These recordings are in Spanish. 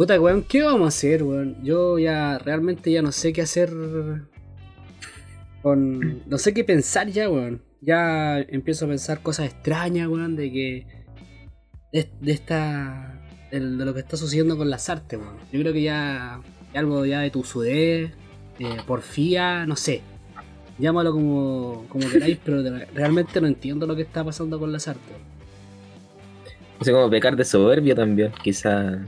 Puta, weón, ¿qué vamos a hacer, weón? Yo ya realmente ya no sé qué hacer con... No sé qué pensar ya, weón. Ya empiezo a pensar cosas extrañas, weón, de que... De, de esta... De, de lo que está sucediendo con las artes, weón. Yo creo que ya... Algo ya de tu sudez, eh, porfía, no sé. Llámalo como, como queráis, pero realmente no entiendo lo que está pasando con las artes. No sé cómo pecar de soberbio también, quizá.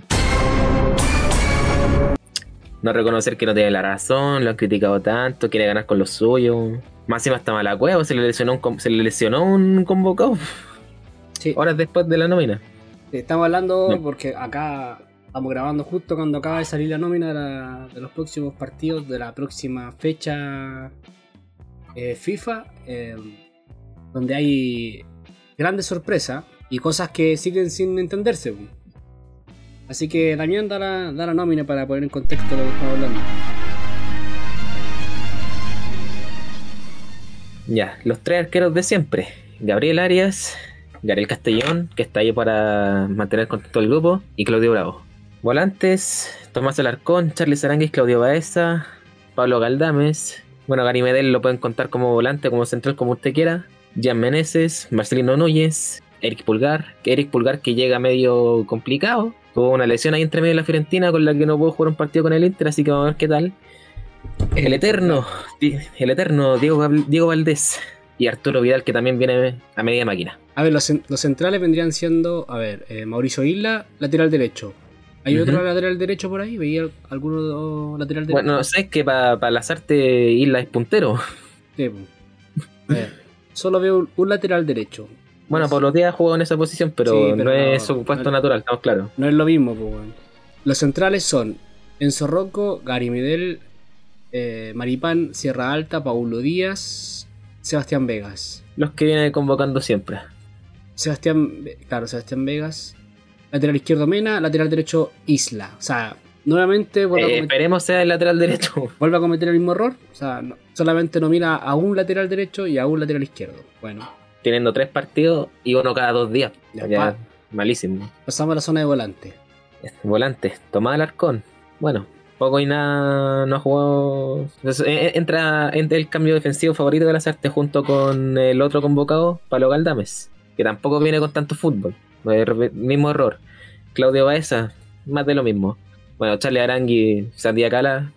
No reconocer que no tiene la razón, lo han criticado tanto, quiere ganar con lo suyo. Máxima está mala cueva, se le lesionó un, se le lesionó un convocado Sí. horas después de la nómina. Estamos hablando No. porque acá estamos grabando justo cuando acaba de salir la nómina de, la- de los próximos partidos de la próxima fecha eh, FIFA, eh, donde hay grandes sorpresas y cosas que siguen sin entenderse. Así que Damián da la, la nómina para poner en contexto lo que estamos hablando. Ya, los tres arqueros de siempre. Gabriel Arias, Gabriel Castellón, que está ahí para mantener contacto al grupo, y Claudio Bravo. Volantes, Tomás Alarcón, Charlie Saranguis, Claudio Baeza, Pablo Galdames. Bueno, Gary Medel lo pueden contar como volante, como central, como usted quiera. Jan Meneses, Marcelino Núñez, Eric Pulgar. Eric Pulgar que llega medio complicado. Tuvo una lesión ahí entre medio de la Fiorentina con la que no pudo jugar un partido con el Inter, así que vamos a ver qué tal. El eterno, Di- el eterno Diego, Diego Valdés y Arturo Vidal que también viene a media máquina. A ver, los, los centrales vendrían siendo, a ver, eh, Mauricio Isla, lateral derecho. ¿Hay otro lateral derecho por ahí? ¿Veía alguno lateral derecho? Bueno, no sé, es que para las artes Isla es puntero. Sí, po. A ver, solo veo un lateral derecho. Bueno, Pablo Díaz ha jugado en esa posición, pero, Sí, pero no es su puesto no- natural, estamos claros. No es lo mismo, pues. Los centrales son Enzo Rocco, Gary Medel, eh, Maripán, Sierra Alta, Paulo Díaz, Sebastián Vegas. Los que viene convocando siempre. Sebastián, claro, Sebastián Vegas. Lateral izquierdo Mena, lateral derecho Isla. O sea, nuevamente Eh, cometer, esperemos sea el lateral derecho. vuelve a cometer el mismo error. O sea, no- solamente nomina a un lateral derecho y a un lateral izquierdo. Bueno, Teniendo tres partidos y uno cada dos días. Ya, Ya, malísimo. pasamos a la zona de volante. Volantes, Tomás Alarcón. Bueno, poco y nada no ha jugado. Entonces, eh, eh, entra, entra el cambio defensivo favorito de las artes junto con el otro convocado, Palo Galdames, que tampoco viene con tanto fútbol. Eh, mismo error. Claudio Baeza, más de lo mismo. Bueno, Charlie Arangui, Santiago Cala.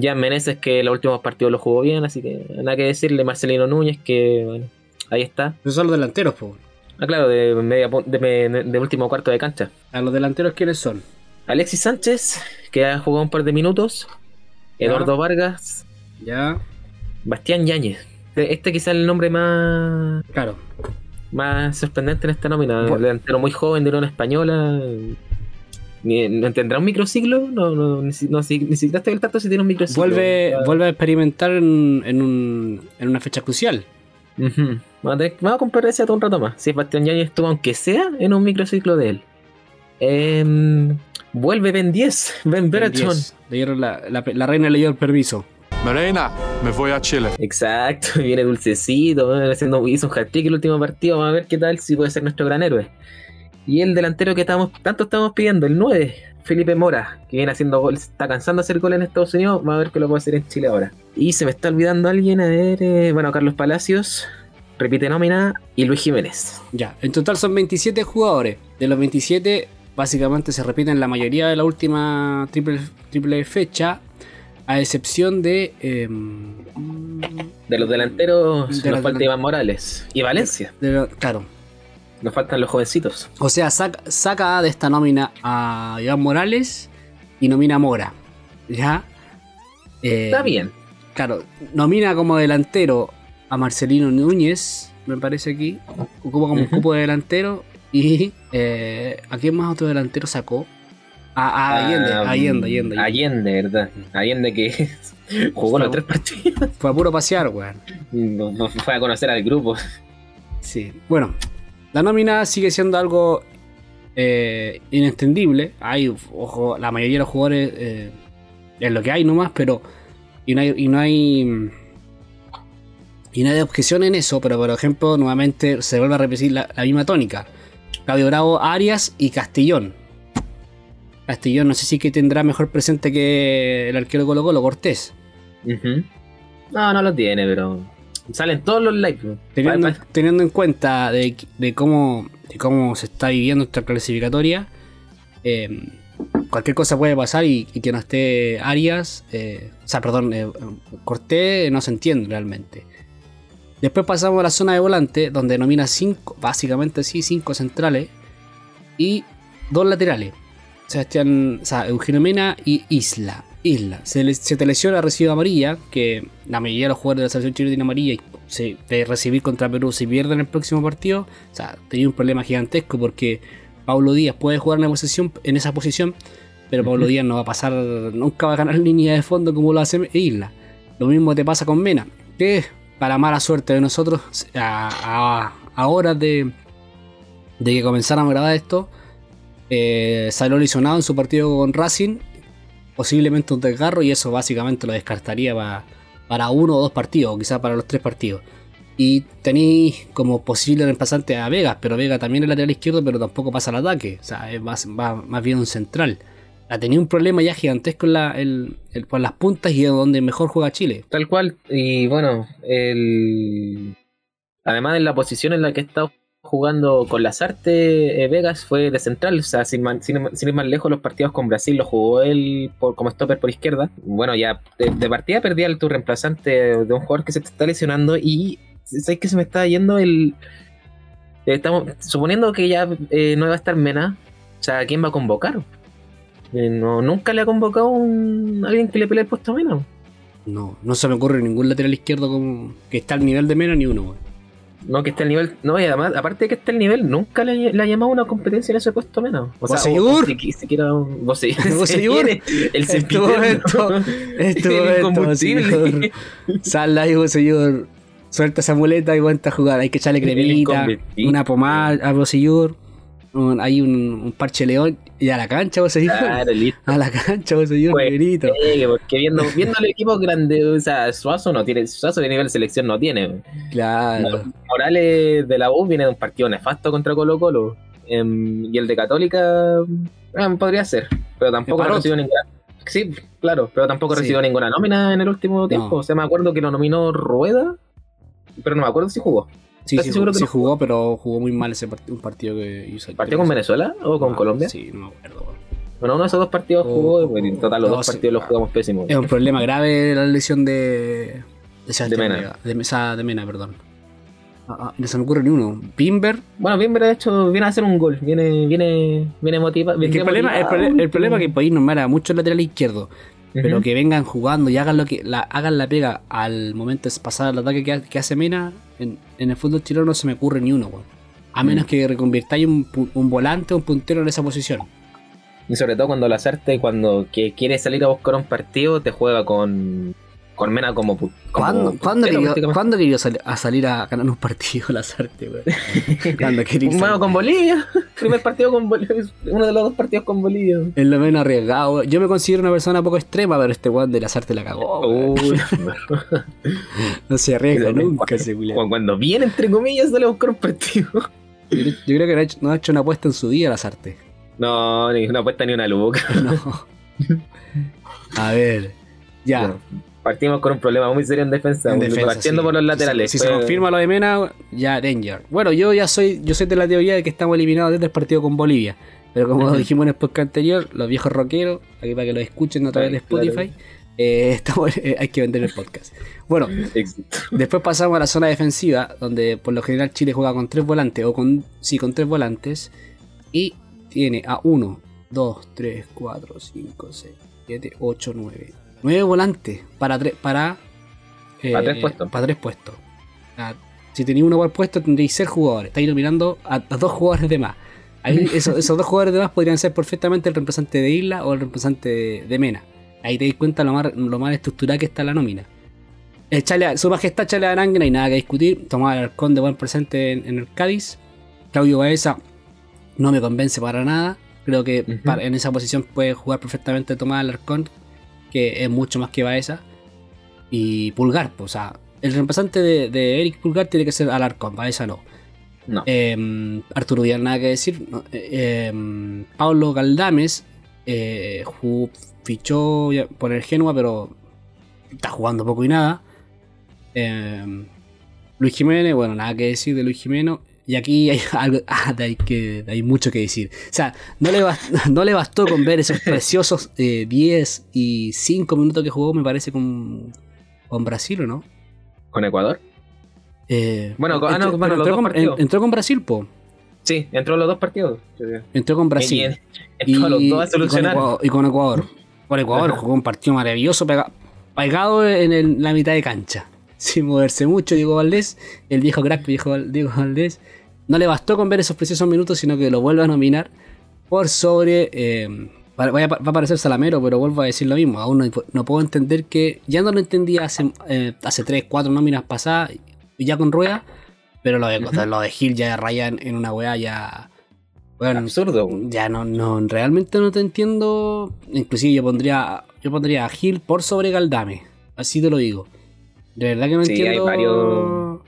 Jan Meneses, que los últimos partidos lo jugó bien, así que nada que decirle. Marcelino Núñez, que bueno, ahí está. Esos son los delanteros, pues. Ah, claro, de, media, de, de- de último cuarto de cancha. A los delanteros, ¿quiénes son? Alexis Sánchez, que ha jugado un par de minutos. Eduardo Vargas, Ya, Bastián Yáñez. Este quizá es el nombre más, claro. más sorprendente en esta nómina. Delantero muy joven de una española. ¿No tendrá un microciclo? No, no, ni, no, si- ni siquiera estoy al tanto si tiene un microciclo. Vuelve, Ah, vuelve a experimentar en, en, un, en una fecha crucial. Ujú. Vamos a, tener- vamos a comparar ese un rato más. Si Bastián Yáñez estuvo, aunque sea, en un microciclo de él. Em, vuelve Ben 10, Ben Berachon. 10. Le dieron la, la, la reina le dio el permiso. Morena, me voy a Chile. Exacto, viene dulcecito, haciendo, hizo un hat-trick el último partido, vamos a ver qué tal, si puede ser nuestro gran héroe. Y el delantero que estamos, tanto estamos pidiendo, el 9, Felipe Mora, que viene haciendo gol, está cansando de hacer gol en Estados Unidos, vamos a ver qué lo puede hacer en Chile ahora. Y se me está olvidando alguien, a ver, eh, bueno, Carlos Palacios, repite nómina, y Luis Jiménez. Ya, en total son 27 jugadores. De los 27, básicamente se repiten la mayoría de la última triple, triple fecha, a excepción de. em, De los delanteros De nos los falta. Iván Morales y Valencia, de claro. Nos faltan los jovencitos. O sea, saca, saca de esta nómina a Iván Morales y nomina a Mora. ¿Ya? Eh, Está bien. Claro, nomina como delantero a Marcelino Núñez, me parece aquí. Ocupa como Ujú. cupo de delantero. Y eh, ¿a quién más otro delantero sacó? Ah, ah, Allende, Ah, Allende, Allende. Allende, ¿verdad? Allende que jugó los tres partidos. Fue a puro pasear, weón. No- no Fue a conocer al grupo. Sí. Bueno, la nómina sigue siendo algo eh. Hay, ojo, la mayoría de los jugadores eh, es lo que hay nomás, pero. Y no hay. Y no hay, y no hay objeción en eso, pero por ejemplo, nuevamente se vuelve a repetir la, misma tónica. Claudio Bravo, Arias y Castellón. Castellón no sé si que tendrá mejor presente que el arquero Colo Colo, Cortés. No, no lo tiene, pero salen todos los likes. Teniendo, en cuenta de, de cómo, de cómo se está viviendo esta clasificatoria, eh, cualquier cosa puede pasar y, y que no esté Arias, eh, o sea, perdón, eh, Cortés no se entiende realmente. Después pasamos a la zona de volante, donde nomina cinco, básicamente sí, cinco centrales y dos laterales. Sebastián, o sea, Eugenio Mena y Isla. Isla. Se, le- se te lesiona, recibe amarilla, que la mayoría de los jugadores de la selección chilena tiene amarilla y se, de recibir contra Perú si pierden el próximo partido, o sea, tenía un problema gigantesco porque Pablo Díaz puede jugar en, la posición, en esa posición, pero Pablo. Díaz no va a pasar, nunca va a ganar línea de fondo como lo hace Isla. Lo mismo te pasa con Mena, que para mala suerte de nosotros, a, a- a horas de, de que comenzáramos a grabar esto, eh, salió lesionado en su partido con Racing, posiblemente un desgarro, y eso básicamente lo descartaría para, para uno o dos partidos, o quizás para los tres partidos. Y tenéis como posible reemplazante a Vegas, pero Vega también es lateral izquierdo, pero tampoco pasa al ataque, o sea, es más, más bien un central. Ha tenido un problema ya gigantesco en la, el- el- por las puntas y es donde mejor juega Chile. Tal cual. Y bueno, el... además en la posición en la que está jugando con Lazarte, eh, Vegas fue de central. O sea, sin, sin- ir más lejos, los partidos con Brasil los jugó él por, como stopper por izquierda. Bueno, ya de, partida perdía el tu reemplazante de un jugador que se te está lesionando. Y sabes que se me está yendo el. eh, Estamos suponiendo que ya eh, no va a estar Mena. O sea, ¿quién va a convocar? No, nunca le ha convocado un, alguien que le pelee el puesto a Mena. No, no se me ocurre ningún lateral izquierdo como que está al nivel de Mena ni uno. weón. No, que esté al nivel. No, y además, aparte de que esté al nivel, nunca le, le ha llamado una competencia en ese puesto menos. O sea, Bosellur. o- o si- siquiera un- Bosellur. Bosellur. El Esto, El incombustible. señor. Sal ahí, señor. Suelta esa muleta y cuenta a jugar. Hay que echarle El cremita, una pomada a Bosellur. Un- hay un, un parche león y a la cancha, Bosellur. Claro, listo. A la cancha, Bosellur, Pues, negrito. Eh, porque viendo, viendo el equipo grande, o sea, Suazo no tiene, Suazo de nivel de selección no tiene. Claro. Morales de la U viene de un partido nefasto contra Colo Colo. Em, y el de Católica em, podría ser, pero tampoco ha recibido ninguna. Sí, claro, pero tampoco ha Sí. recibido ninguna nómina en el último tiempo. No. O sea, me acuerdo que lo nominó Rueda, pero no me acuerdo si jugó. Sí, sí, seguro que sí no jugó, pero jugó muy mal ese partido, un partido que hizo. ¿Partió con Venezuela o con Ah, Colombia? Sí, no me acuerdo. Bueno, uno de esos dos partidos Oh, jugó, bueno, en total los no, dos sí. partidos los jugamos pésimos. Es un problema grave la lesión de. De, Mena. De, esa- de Mena, perdón. Ah, ah, no se me ocurre ni uno. Bimber. Bueno, bien, de hecho, viene a hacer un gol, viene, viene, viene motivado. Que el problema, el, el problema es que podéis nombrar a muchos laterales izquierdos, pero que vengan jugando y hagan lo que la, hagan la pega al momento de pasar al ataque que, que hace Mena, en, en el fútbol chileno no se me ocurre ni uno, weón. A menos Mm. que reconvirtáis un, un volante o un puntero en esa posición. Y sobre todo cuando Lazarte, cuando que quiere salir a buscar un partido, te juega con, con Mena como, como ¿Cuándo, ¿cuándo. ¿cuándo a salir a ganar un partido las artes, weón? Cuando quería Bueno, con Bolivia. Primer partido con Bolivia. Uno de los dos partidos con Bolivia. Es lo menos arriesgado. Yo me considero una persona poco extrema, pero este weón de las artes la cagó. Uy, No se arriesga Cuando- nunca ese culiao. cuando viene, entre comillas, sale a buscar un partido. Yo, yo creo que no ha, hecho, no ha hecho una apuesta en su día las artes. No, ni una apuesta ni una luca. No. A ver. Ya. Bueno, Partimos con un problema muy serio en defensa. En defensa, partiendo sí. por los laterales. Si, si se confirma lo de Mena, ya Danger. Bueno, yo ya soy, yo soy de la teoría de que estamos eliminados desde el partido con Bolivia. Pero como dijimos en el podcast anterior, los viejos rockeros, aquí para que lo escuchen a través de Spotify, eh, estamos- eh, hay que vender el podcast. Bueno, después pasamos a la zona defensiva, donde por lo general Chile juega con tres volantes, o con, sí, con tres volantes, y tiene a 1, 2, 3, 4, 5, 6, 7, 8, 9. 9 volantes para, tre- para, eh, Para tres puestos. Para tres puestos. Si tenéis uno por puesto, tendréis ser jugadores. Estáis nominando a, a dos jugadores de más. Ahí eso- esos dos jugadores de más podrían ser perfectamente el reemplazante de Isla o el reemplazante de, de Mena. Ahí te das cuenta lo más, lo mal estructurada que está la nómina. El Chale- su majestad Chale Arangue, no hay nada que discutir. Tomás Alarcón de buen presente en, en el Cádiz. Claudio Baeza no me convence para nada. Creo que para- en esa posición puede jugar perfectamente Tomás Alarcón, que es mucho más que Baeza. Y Pulgar, pues, o sea, el reemplazante de, de Eric Pulgar tiene que ser Alarcón, Baeza no. No. Eh, Arturo Vidal, nada que decir. No, eh, eh, Pablo Galdames eh, fichó por el Genoa, pero está jugando poco y nada. Eh, Luis Jiménez, bueno, nada que decir de Luis Jiménez. Y aquí hay, algo, ah, hay, que, hay mucho que decir. O sea, no le, bast- no le bastó con ver esos preciosos eh, 10 y 5 minutos que jugó, me parece, con, con Brasil, ¿o no? ¿Con Ecuador? Eh, Bueno, con- ah, no, entró- bueno, entró con- partidos. entró con Brasil, po. Sí, entró los dos partidos. Entró con Brasil. Y en- entró los dos a y con solucionar. Ecuador. Y con Ecuador. Con Ecuador Ajá. jugó un partido maravilloso, pega- pegado en el- la mitad de cancha. Sin moverse mucho, Diego Valdés, el viejo crack viejo Diego Valdés. No le bastó con ver esos preciosos minutos, sino que lo vuelve a nominar por sobre. eh, va, va a parecer salamero, pero vuelvo a decir lo mismo. Aún no, no puedo entender que. Ya no lo entendía hace, eh, hace 3, 4 nóminas pasadas, y ya con rueda. Pero lo de, Ujú. lo de Gil ya raya en, en una weá ya. Bueno, Absurdo. ya no, no, realmente no te entiendo. Inclusive yo pondría, yo pondría a Gil por sobre Galdame. Así te lo digo. De verdad que no Sí, hay entiendo. varios-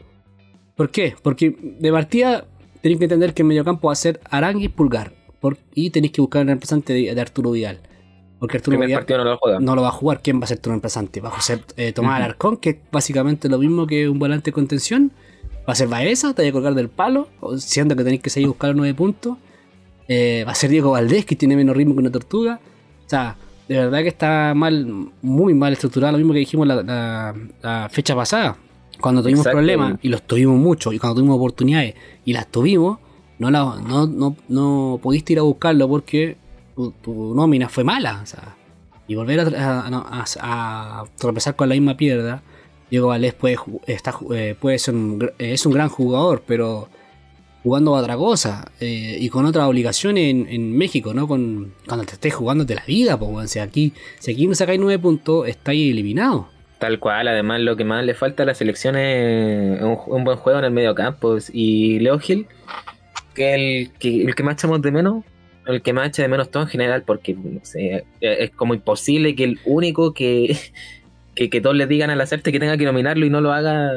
¿Por qué? Porque de partida tenéis que entender que el mediocampo va a ser Arangui y Pulgar. Por- y tenéis que buscar un reemplazante de, de Arturo Vidal. Porque Arturo primer Vidal partido no lo juega. no lo va a jugar. ¿Quién va a ser tu reemplazante? Va a ser eh, Tomás. Alarcón, que es básicamente lo mismo que un volante de contención. Va a ser Baeza, te va a colgar del palo, siendo que tenéis que seguir buscando nueve puntos. Eh, va a ser Diego Valdés, que tiene menos ritmo que una tortuga. O sea, de verdad que está mal, muy mal estructurado, lo mismo que dijimos la, la- la fecha pasada. Cuando tuvimos problemas, y los tuvimos mucho, y cuando tuvimos oportunidades, y las tuvimos, no, la, no, no, no pudiste ir a buscarlo porque tu, tu nómina fue mala. O sea, y volver a, a- a- a tropezar con la misma piedra. Diego Valdés puede, está eh, puede ser un, es un gran jugador, pero jugando a otra cosa eh, y con otras obligaciones en, México, ¿no? Con, cuando te estés jugando de la vida, pues, weón. si aquí, si aquí no sacáis nueve puntos, estáis eliminados. Tal cual, además lo que más le falta a la selección es un, buen juego en el medio campo. Y Leo Gil, que el que, el que más echamos de menos, el que más echa de menos todo en general, porque sé, es como imposible que el único que, que, que todos le digan al hacerte que tenga que nominarlo y no lo haga,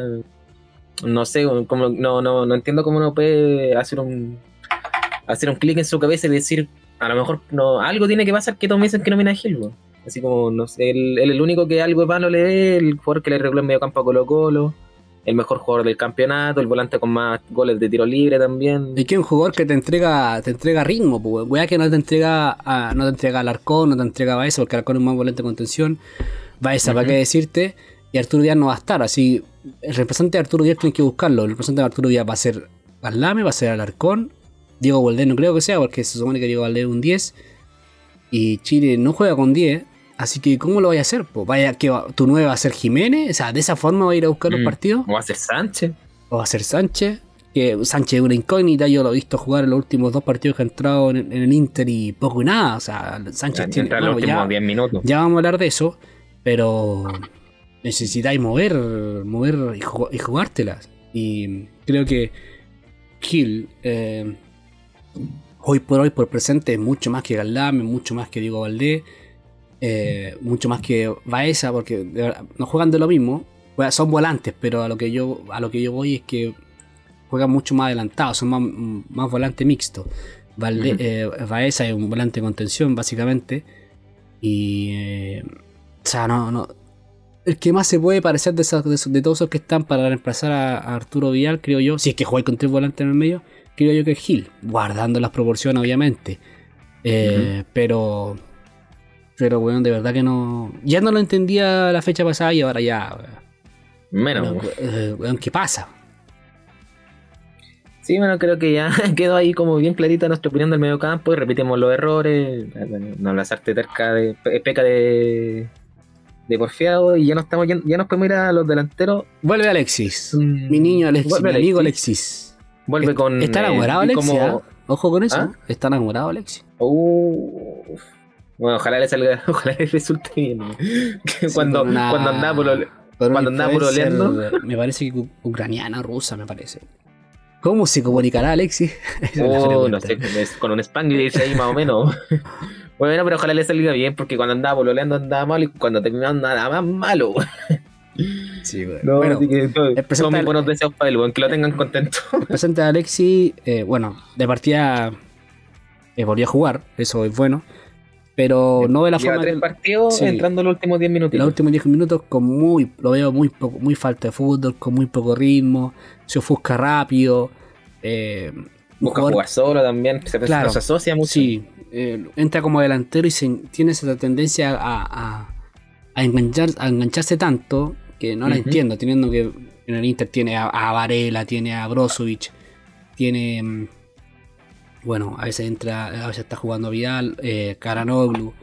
no sé, como, no, no, no entiendo cómo no puede hacer un hacer un clic en su cabeza y decir, a lo mejor no, algo tiene que pasar que todos me dicen que nomina a Gil. Así como, no sé, él él es el único que algo es malo le ve, el jugador que le arregló el medio campo a Colo Colo, el mejor jugador del campeonato, el volante con más goles de tiro libre también. Es que es un jugador que te entrega, te entrega ritmo, pues, weá que no te entrega a, no te entrega al Arcón, no te entrega a Baeza, porque Arcón es más volante de contención. Baeza, ¿para Ujú. qué decirte? Y Arturo Díaz no va a estar, así el representante de Arturo Díaz tienes que buscarlo. El representante de Arturo Díaz va a ser Alame, va a ser Alarcón. Diego Valdés no creo que sea, porque se supone que Diego Valdés es un 10. Y Chile no juega con 10. Así que, ¿cómo lo vaya a hacer? Pues vaya, que tu 9 va a ser Jiménez. O sea, de esa forma va a ir a buscar los Mm. partidos. O va a ser Sánchez. O va a ser Sánchez. Que Sánchez es una incógnita. Yo lo he visto jugar en los últimos dos partidos que ha entrado en, en el Inter y poco y nada. O sea, Sánchez tiene. En los bueno, ya, últimos 10 minutos. ya vamos a hablar de eso. Pero necesitáis mover, mover y, jug- y jugártelas. Y creo que Gil, eh, hoy por hoy, por presente, es mucho más que Galdame, mucho más que Diego Valdés, eh, mucho más que Baeza, porque verdad, no juegan de lo mismo. Son volantes, pero a lo que yo, a lo que yo voy es que juegan mucho más adelantados, son más, más volante mixto. Valde- Ujú. eh, Baeza es un volante de contención, básicamente. Y. eh, o sea, no, no. El que más se puede parecer de, esos- de esos- de todos esos que están para reemplazar a, a Arturo Vidal, creo yo, si es que juega con tres volantes en el medio, creo yo que es Gil, guardando las proporciones, obviamente. Eh, Pero. Pero, bueno, de verdad que no. Ya no lo entendía la fecha pasada y ahora ya. Menos. Bueno, eh, weón, ¿qué pasa? Sí, bueno, creo que ya quedó ahí como bien clarita nuestra opinión del medio campo y repetimos los errores. No abrazarte terca de pe- peca de, de porfiado y ya no estamos ya, ya nos podemos ir a los delanteros. Vuelve Alexis. Mm, Mi niño Alexis, vuelve mi amigo Alexis. Vuelve con. ¿Está enamorado Alexis? como-? Ojo con eso, ¿Ah? está enamorado Alexis. Uh, bueno, ojalá le salga, ojalá le resulte bien. Sí, cuando, una- cuando andaba por Cuando andaba pololeando. Me parece que ucraniana, rusa, me parece. ¿Cómo se comunicará Alexis? Oh, no sé, con un Spanglish ahí más o menos. Bueno, pero ojalá le salga bien, porque cuando andaba pololeando andaba malo y cuando terminaba andaba más malo. Sí, bueno. No, Bueno, así que todo- el presente- todos mis buenos deseos para él, weón, que lo tengan contento. el presente de Alexis, eh, bueno, de partida eh, volvió a jugar, eso es bueno. Pero no de la Lleva forma tres que partidos sí. entrando los últimos 10 minutos. los últimos 10 minutos con muy, lo veo muy poco, muy falta de fútbol, con muy poco ritmo, se ofusca rápido. Eh, Busca jugador- jugar solo también, se, Claro. se asocia mucho. Sí, eh, entra como delantero y se- tiene esa tendencia a, a- a enganchar, a engancharse tanto que no la Ujú. entiendo, teniendo que en el Inter tiene a, a Varela, tiene a Brozovic, tiene... mm, Bueno, a veces entra, a veces está jugando Vidal, eh, Karanoglu,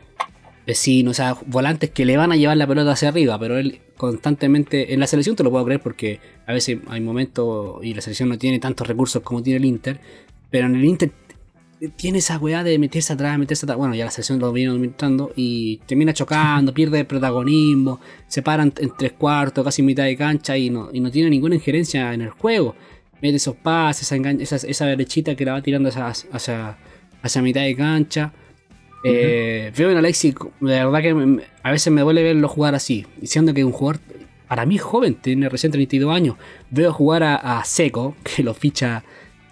Vecino, o sea, volantes que le van a llevar la pelota hacia arriba, pero él constantemente, en la selección te lo puedo creer porque a veces hay momentos y la selección no tiene tantos recursos como tiene el Inter, pero en el Inter tiene esa weá de meterse atrás, meterse atrás. Bueno, ya la selección lo viene aumentando y termina chocando, pierde protagonismo, se paran en tres cuartos, casi mitad de cancha y no, y no tiene ninguna injerencia en el juego. Mete esos pases, esa, esa, esa derechita que la va tirando hacia, hacia, hacia mitad de cancha. Eh, Veo en Alexis, de verdad que me- a veces me duele verlo jugar así, diciendo que un jugador para mí joven, tiene recién 32 años. Veo jugar a, a Seco, que lo ficha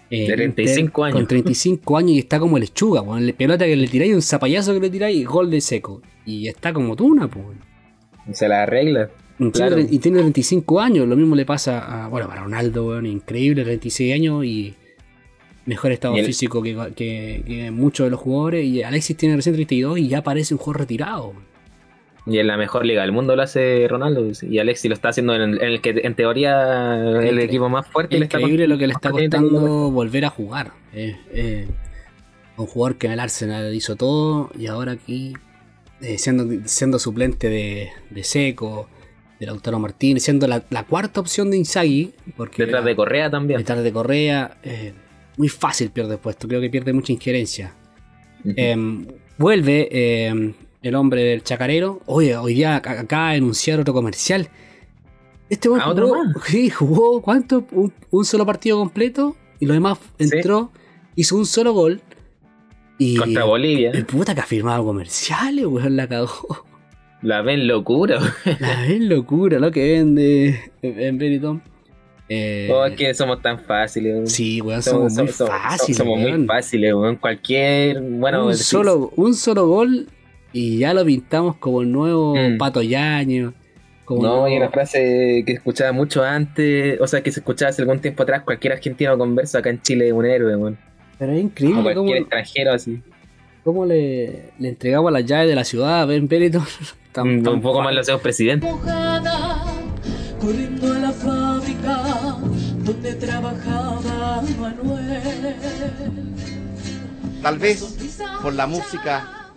eh, De 35 Inter, años. Con 35 años y está como lechuga, con la pelota que le tiráis, un zapallazo que le tiráis, gol de Seco. Y está como tuna, pues. Se la arregla. Y Claro. tiene- Y tiene 35 años, lo mismo le pasa a, bueno, para Ronaldo, weón, increíble, 36 años y mejor estado el- físico que, que- que muchos de los jugadores. Y Alexis tiene recién 32 y ya parece un jugador retirado. Y en la mejor liga del mundo lo hace Ronaldo. Y Alexis lo está haciendo en el, en el que en teoría el equipo más fuerte. está Increíble lo que le está costando- costando volver a jugar. Eh, eh, un jugador que en el Arsenal hizo todo y ahora aquí eh, siendo, siendo suplente de, de Seco, de Lautaro Martínez, siendo la, la cuarta opción de Inzaghi. Porque Detrás de Correa también. detrás de Correa. eh, muy fácil pierde puesto, creo que pierde mucha injerencia. Eh, vuelve eh, el hombre del chacarero. Oye, hoy día acá, anunciar otro comercial. Este ¿Ah, otro jugó, más? sí, jugó ¿cuánto? Un, un solo partido completo y lo demás entró, hizo un solo gol. Y Contra Bolivia. el puta que ha firmado comerciales, weón, la cagó. La ven locura. La ves locura, lo que vende en Benetton. Eh, Oh, es que somos tan fáciles. weón. sí, weón, somos, muy somos- fáciles. Somos muy fáciles, weón. Cualquier. Bueno, un, decís- solo, un solo gol y ya lo pintamos como el nuevo Mm. Pato Yaño. Como No, nuevo- y una frase que escuchaba mucho antes, o sea, que se escuchaba hace algún tiempo atrás, cualquier argentino conversa acá en Chile es un héroe, weón. Pero es increíble cómo, cualquier extranjero así. cómo le, le entregamos las llaves de la ciudad a Ben Benetton. Tan- un, tan un poco más lo hacemos presidente. mojada, corriendo donde trabajaba Manuel. Tal vez por la música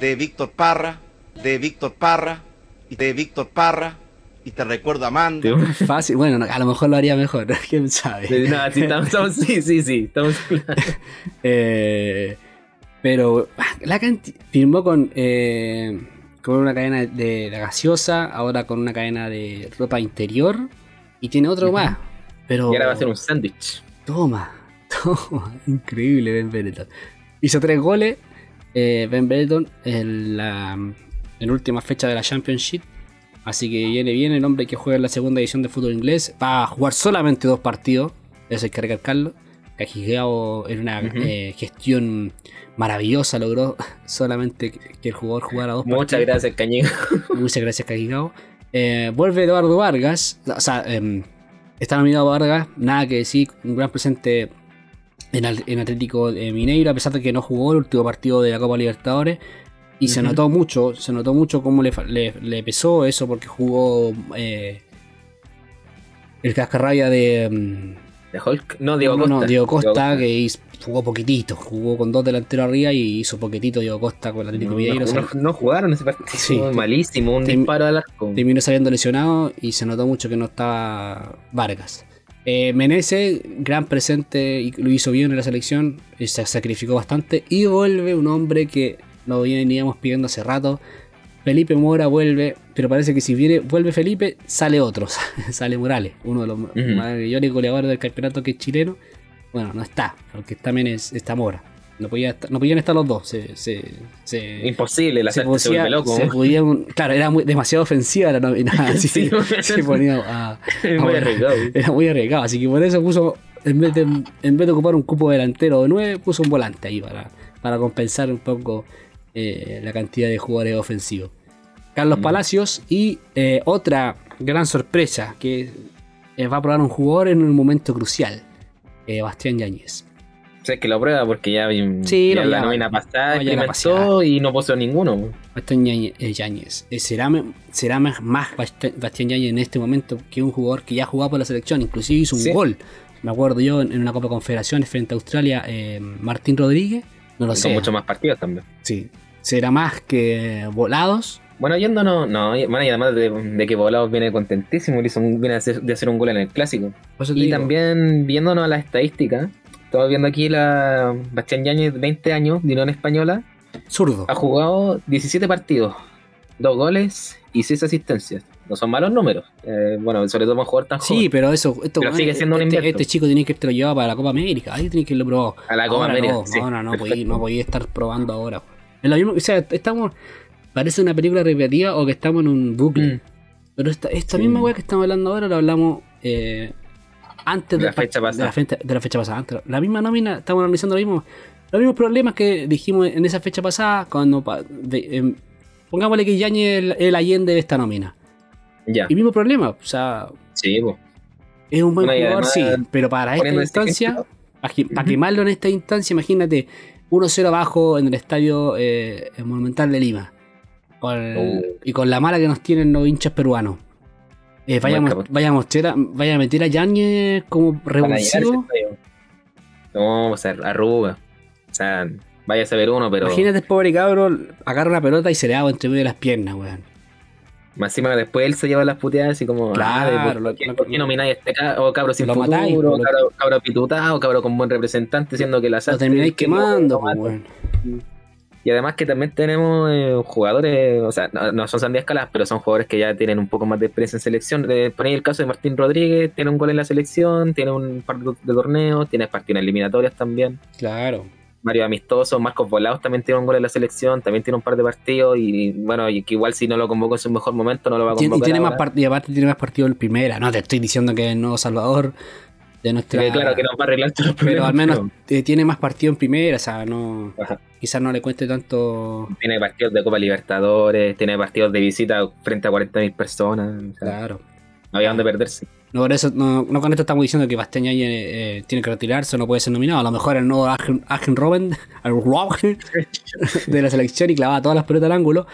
de Víctor Parra, de Víctor Parra y de Víctor Parra y te recuerdo Amanda. Fácil, bueno, a lo mejor lo haría mejor, quién sabe. No, sí, estamos, estamos- sí, sí, sí, estamos Eh, pero ah, la firmó con, eh, con una cadena de, de gaseosa, ahora con una cadena de ropa interior y tiene otro más. Pero Y ahora va a ser un sándwich. toma, toma, increíble Ben Benetton. Hizo tres goles eh, Ben Benetton en la, en última fecha de la Championship. Así que viene bien el hombre que juega en la segunda edición de fútbol inglés. Va a jugar solamente dos partidos. Eso hay que recalcarlo. Cajigao en una eh, gestión maravillosa logró solamente que, el jugador jugara dos Muchas partidos. gracias, Cañigo. Muchas gracias, Cajigao. Eh, vuelve Eduardo Vargas. O sea, em, está nominado Vargas. Nada que decir. Un gran presente en, Atlético de Mineiro. A pesar de que no jugó el último partido de la Copa Libertadores. Y se notó mucho. Se notó mucho cómo le, fa- le- le pesó eso. Porque jugó eh, el cascarrabia de. ¿De Hulk? No, Diego Costa. no, Diego Costa, que hizo- jugó poquitito. Jugó con dos delanteros arriba y hizo poquitito Diego Costa con el Atlético No, Mineiro. no, Se- no- no jugaron ese partido. Sí. malísimo, un Tem- disparo al arco. terminó saliendo lesionado y se notó mucho que no estaba Vargas. Eh, Menezes, gran presente y lo hizo bien en la selección, y se sacrificó bastante. Y vuelve un hombre que lo veníamos pidiendo hace rato. Felipe Mora vuelve, pero parece que si viene, vuelve Felipe, sale otro, sale Morales, uno de los mayores goleadores del campeonato que es chileno. Bueno, no está, porque también es, está Mora. No, podía estar- no podían estar los dos. Se, se, se- Imposible, la se gente se vuelve podía- loco. se podían- claro, era muy- demasiado ofensiva la nómina. así Sí. se ponía a, Es a- muy arriesgado. Era muy arriesgado, así que por eso puso, en vez de, en vez de ocupar un cupo delantero de 9, puso un volante ahí para, para compensar un poco eh, la cantidad de jugadores ofensivos. Carlos Mm. Palacios y eh, otra gran sorpresa que eh, va a probar un jugador en un momento crucial, eh, Bastián Yáñez. O sea, es que lo prueba porque ya, Sí, ya la nómina pasada experimentó y no puso ninguno. Bastián Yáñez. eh, será será más, más Bast- Bastián Yáñez en este momento que un jugador que ya jugaba por la selección, inclusive hizo un Sí. gol. Me acuerdo yo en en una Copa Confederaciones frente a Australia, Martín Rodríguez. No lo Con sé. muchos más partidos también. Sí. Será más que volados. Bueno, yéndonos, no, y- bueno, y además de, de que Volados viene contentísimo, hizo un- viene a hacer- de hacer un gol en el clásico. Y digo, también viéndonos a las estadísticas, estamos viendo aquí la Bastián Yáñez, 20 años, de Unión Española, zurdo. ha jugado 17 partidos, 2 goles y 6 asistencias. No son malos números. Eh, bueno, sobre todo para un jugador tan Sí, joven. pero eso. Esto, Pero sigue siendo un este, invento. este chico tiene que estar llevado para la Copa América. Ahí tiene que irlo probado. A la Copa ahora América, No, sí, ahora no, podía, no podía estar probando ahora. Lo o sea, estamos. Parece una película repetida o que estamos en un bucle. Mm. Pero esta, esta Sí. misma weá que estamos hablando ahora la hablamos eh, antes De la fecha pasada. De la, fecha, de la fecha pasada. Antes. La misma nómina, estamos analizando lo mismo, los mismos problemas que dijimos en esa fecha pasada. Cuando de- em, pongámosle que Yañez es el, el Allende de esta nómina. Ya, Y mismo problema, o sea, sí, pues. es un buen Bueno, jugador, además, sí, pero para esta este instancia, para, quemarlo en esta instancia, imagínate 1-0 abajo en el estadio eh, Monumental de Lima. Con- Oh. Y con la mala que nos tienen los hinchas peruanos. Eh, vaya, mos- cabrón. vaya, a vaya meter a Yañez como revulsivo. No, o sea, arruga. O sea, vaya a saber uno, pero Imagínate el pobre cabro, agarra una pelota y se le da entre medio de las piernas, weón. más encima después él se lleva las puteadas y como, Claro, ah, ¿por, lo- qué, lo- por qué nomináis a este cabro, cabro sin Lo futuro, matáis, cabro, cabro pitutado, cabro con buen representante, siendo que la Lo termináis que quemando, pues, weón. Y además que también tenemos eh, jugadores, o sea, no, no son Sandía Escalas, pero son jugadores que ya tienen un poco más de experiencia en selección. Eh, ponéis el caso de Martín Rodríguez, tiene un gol en la selección, tiene un par de, de torneos, tiene partidos en eliminatorias también. Claro. Mario Amistoso, Marcos Volados también tiene un gol en la selección, también tiene un par de partidos y bueno, y que igual si no lo convoco en su mejor momento no lo va a convocar. y tiene más ahora. partidos, aparte tiene más partidos en primera. No te estoy diciendo que es nuevo Salvador de nuestra. Claro que nos va a arreglar todos los pero problemas. al menos tiene más partidos en primera, o sea, no. Ajá. Quizás no le cueste tanto. Tiene partidos de Copa Libertadores, tiene partidos de visita frente a 40.000 personas. o sea, Claro. No había dónde perderse. No, por eso, no, no con esto estamos diciendo que Yañez, eh, tiene que retirarse, no puede ser nominado. A lo mejor el nuevo Agen, Agen Robben, el Robben de la selección y clavaba todas las pelotas al ángulo.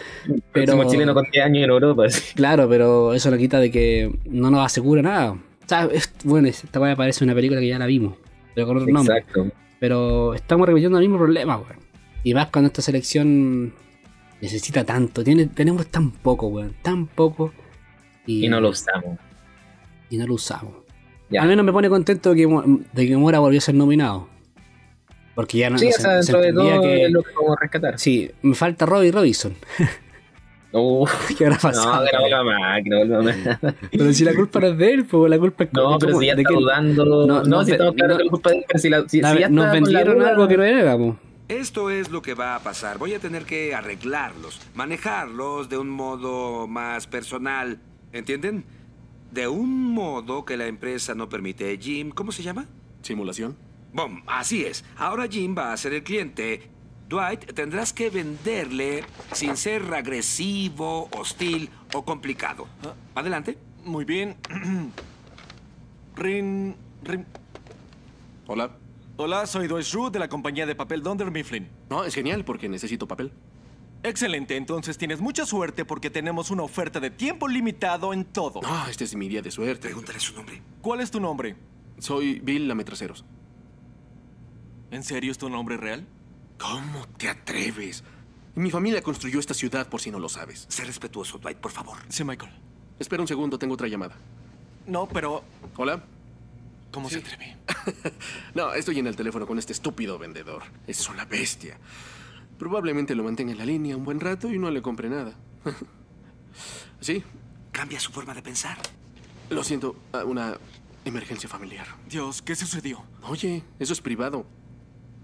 Pero, chileno con 10 años en Europa. sí. claro, pero eso le quita de que no nos asegura nada. O sea, es- bueno, esta weá parece una película que ya la vimos, pero con otro nombre. Exacto. Pero estamos repitiendo el mismo problema, weón. Y más cuando esta selección necesita tanto. Tiene, tenemos tan poco, weón. Tan poco. Y no lo usamos. y no lo usamos. Ya. Al menos me pone contento de que, de que Mora volvió a ser nominado. Porque ya no, Sí, no o se- sea, se dentro de todo que- es lo que podemos rescatar. Sí, me falta Robbie Robinson. Uf, ¿Qué habrá no, pasado? que no vuelva más, que no vuelva más. pero si la culpa no es de él, pues la culpa es No, pero ¿cómo? si ya ¿De está qué? dudando. No, No, no, si estamos claros que la culpa de él, pero si, la, si, La- si ya nos la vendieron duda- algo que no era, pues. Esto es lo que va a pasar. Voy a tener que arreglarlos, manejarlos de un modo más personal. ¿Entienden? De un modo que la empresa no permite. Jim, ¿cómo se llama? ¿Simulación? Bom, así es. Ahora Jim va a ser el cliente. Dwight, tendrás que venderle sin ser agresivo, hostil o complicado. Adelante. Muy bien. Rin... Rin... Hola. Hola, soy Dwight Schrute de la compañía de papel Dunder Mifflin. No, es genial porque necesito papel. Excelente, entonces tienes mucha suerte porque tenemos una oferta de tiempo limitado en todo. Ah, este es mi día de suerte. Pregúntale su nombre. ¿Cuál es tu nombre? Soy Bill Lametraceros. ¿En serio es tu nombre real? ¿Cómo te atreves? Mi familia construyó esta ciudad por si no lo sabes. Sé respetuoso, Dwight, por favor. Sí, Michael. Espera un segundo, tengo otra llamada. No, pero Hola. ¿Cómo se atreve? No, estoy en el teléfono con este estúpido vendedor. Es una bestia. Probablemente lo mantenga en la línea un buen rato y no le compre nada. ¿Sí? Cambia su forma de pensar. Lo siento, ah, una emergencia familiar. Dios, ¿qué sucedió? Oye, eso es privado.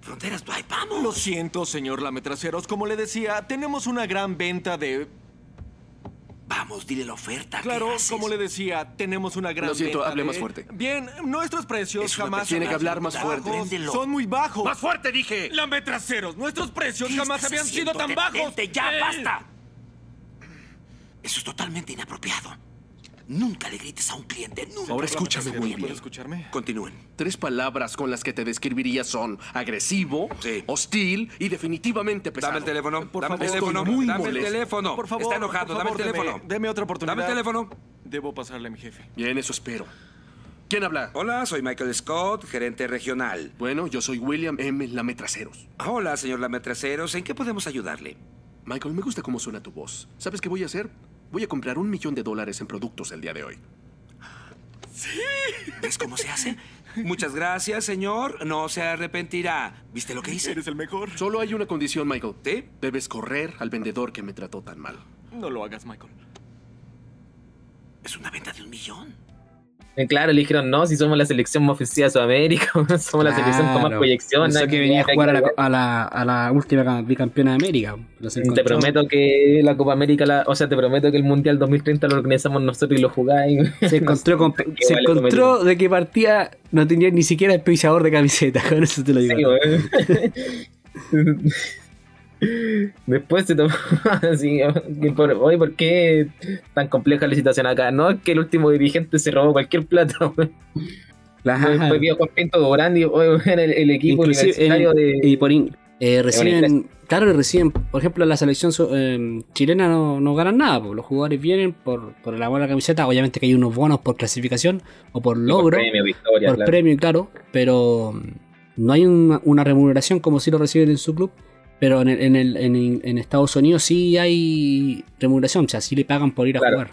Fronteras, vamos. Lo siento, señor Lametraseros. Como le decía, tenemos una gran venta de... Vamos, dile la oferta. Claro, como le decía, tenemos una gran Lo siento, venta hable de- más fuerte. Bien, nuestros precios Es jamás... Tiene que hablar más fuerte. Préndelo. Son muy bajos. ¡Más fuerte, dije! Lametraseros, nuestros precios ¿Qué jamás habían sido tan bajos. ¡Ya, Eh, basta! Eso es totalmente inapropiado. Nunca le grites a un cliente, nunca. Ahora escúchame muy ¿Puede bien. escucharme? Continúen. Tres palabras con las que te describiría son agresivo, Sí. hostil y definitivamente pesado. Dame el teléfono. Por dame favor. el teléfono. Estoy muy dame el teléfono. Por favor, Está enojado. por dame el teléfono. Deme, deme otra oportunidad. Dame el teléfono. Debo pasarle a mi jefe. Bien, eso espero. ¿Quién habla? Hola, soy Michael Scott, gerente regional. Bueno, yo soy William M. Lametraseros. Hola, señor Lametraseros. ¿En qué podemos ayudarle? Michael, me gusta cómo suena tu voz. ¿Sabes qué voy a hacer? Voy a comprar un millón de dólares en productos el día de hoy. ¿Ves cómo se hace? Muchas gracias, señor. No se arrepentirá. ¿Viste lo que hice? Eres el mejor. Solo hay una condición, Michael. ¿Sí? Debes correr al vendedor que me trató tan mal. No lo hagas, Michael. Es una venta de un millón. Eh, Claro, le dijeron, no, si somos la selección más ofensiva de Sudamérica, somos la selección con más proyección. Nada que venía a jugar a la, a la, a la última ca- bicampeona de América. Te prometo que la Copa América, la- o sea, te prometo que el Mundial 2030 lo organizamos nosotros y lo jugáis. Se encontró, con- Qué se vale, encontró de que partía no tenía ni siquiera auspiciador de camiseta. Con eso te lo digo. Sí. Después se tomó así, por- oye, ¿por qué tan compleja la situación acá? No, es que el último dirigente se robó cualquier. Claro. Después vio Juan Pinto Durán y oye, el, el equipo Inclusive, universitario en- de... y por in- eh, reciben, inglés. claro, reciben, por ejemplo, la selección eh, chilena no, no ganan nada, pues, los jugadores vienen por, por el amor a la camiseta, obviamente que hay unos bonos por clasificación o por por logro, premio, victoria, por claro. premio, claro, pero mm, no hay una, una remuneración como si lo reciben en su club, pero en, el- en, el- en- en Estados Unidos sí hay remuneración, o sea, sí le pagan por ir a Claro. jugar.